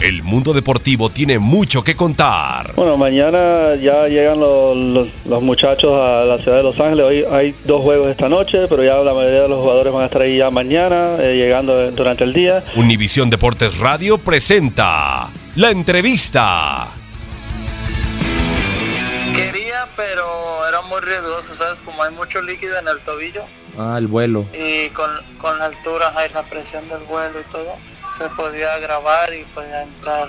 El mundo deportivo tiene mucho que contar. Bueno, mañana ya llegan los, los, muchachos a la ciudad de Los Ángeles. Hoy hay dos juegos esta noche, pero ya la mayoría de los jugadores van a estar ahí ya mañana, eh, llegando durante el día. Univisión Deportes Radio presenta la entrevista. Quería, pero era muy riesgoso, ¿sabes? Como hay mucho líquido en el tobillo. Ah, el vuelo. Y con, con la altura, hay la presión del vuelo y todo se podía grabar y podía entrar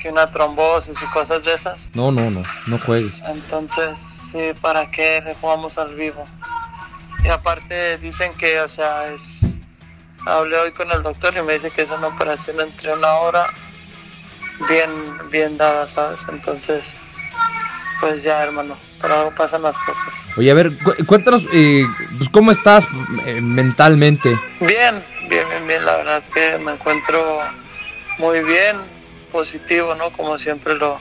que una trombosis y cosas de esas. No, no, no, no juegues. Entonces, sí, ¿para qué jugamos al vivo? Y aparte dicen que, o sea, es... Hablé hoy con el doctor y me dice que es una operación entre una hora bien, bien dada, ¿sabes? Entonces, pues ya, hermano, pero algo pasan las cosas. Oye, a ver, cuéntanos, eh, pues, ¿cómo estás eh, mentalmente? Bien, bien, bien, bien, la verdad que me encuentro muy bien, positivo, ¿no? Como siempre lo,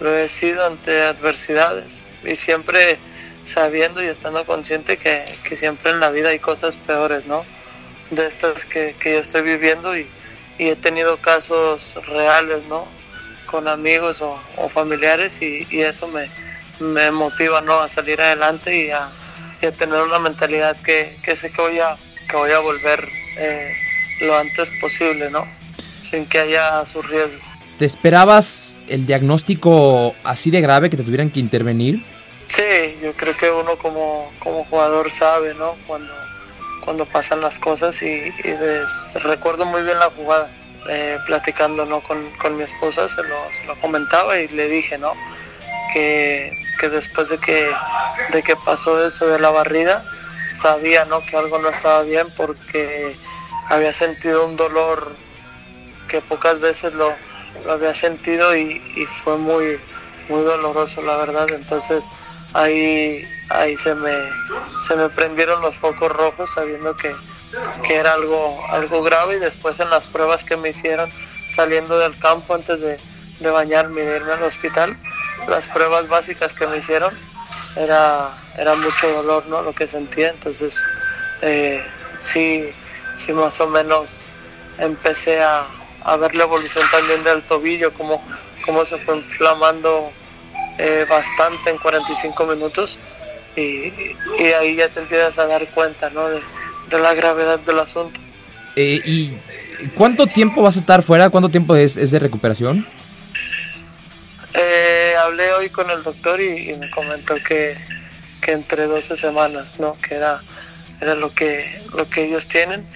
lo he sido ante adversidades y siempre sabiendo y estando consciente que, que, siempre en la vida hay cosas peores, ¿no? De estas que, que yo estoy viviendo y, y, he tenido casos reales, ¿no? Con amigos o, familiares y, y, eso me, me motiva, ¿no? A salir adelante y a, a tener una mentalidad que, que sé que voy a, que voy a volver eh, lo antes posible, ¿no? Sin que haya su riesgo. ¿Te esperabas el diagnóstico así de grave que te tuvieran que intervenir? Sí, yo creo que uno como, como jugador sabe, ¿no? Cuando, cuando pasan las cosas y, recuerdo muy bien la jugada. Eh, platicando ¿no? con, con, mi esposa, se lo, se lo, comentaba y le dije, ¿no? Que, que después de que, de que pasó eso de la barrida, sabía ¿no? que algo no estaba bien porque había sentido un dolor que pocas veces lo, había sentido y, y, fue muy, muy doloroso, la verdad. Entonces ahí, ahí se, me, se me prendieron los focos rojos sabiendo que, que era algo, algo grave y después en las pruebas que me hicieron saliendo del campo antes de, de bañarme y de irme al hospital, las pruebas básicas que me hicieron era, era mucho dolor ¿no? lo que sentía, entonces eh, sí, sí más o menos empecé a, a, ver la evolución también del tobillo, como, como se fue inflamando eh, bastante en 45 minutos y, y, ahí ya te empiezas a dar cuenta ¿no? de, de la gravedad del asunto. Eh, ¿Y cuánto tiempo vas a estar fuera? ¿Cuánto tiempo es, es de recuperación? Eh, hablé hoy con el doctor y, y me comentó que, que, entre 12 semanas, ¿no? Que era, era lo, que, lo que ellos tienen.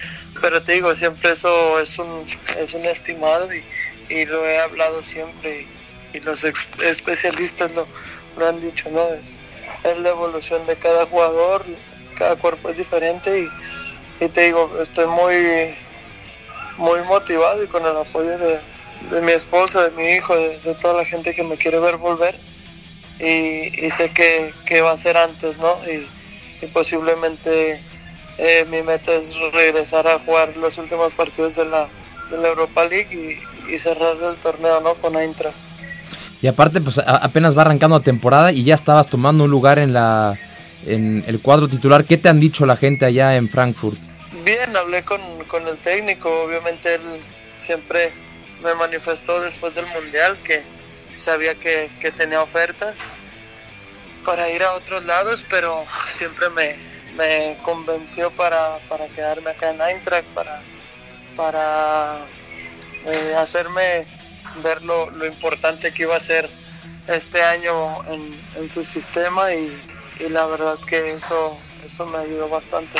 Pero te digo, siempre eso es un, es un estimado y, lo he hablado siempre y, los especialistas lo, lo, han dicho, ¿no? Es, es la evolución de cada jugador, cada cuerpo es diferente y, y te digo, estoy muy, muy motivado y con el apoyo de, de mi esposa, de mi hijo, de, toda la gente que me quiere ver volver. Y, sé que, que, va a ser antes, ¿no? Y posiblemente eh, mi meta es regresar a jugar los últimos partidos de la, de la Europa League y, y, cerrar el torneo, ¿no? Con Aintra. Y aparte, pues a, apenas va arrancando la temporada y ya estabas tomando un lugar en la en el cuadro titular. ¿Qué te han dicho la gente allá en Frankfurt? Bien, hablé con, con el técnico, obviamente él siempre me manifestó después del mundial que sabía que, que, tenía ofertas para ir a otros lados, pero siempre me, me convenció para, para, quedarme acá en Eintracht, para, para eh, hacerme ver lo, lo, importante que iba a ser este año en, en su sistema y, y, la verdad que eso, eso me ayudó bastante.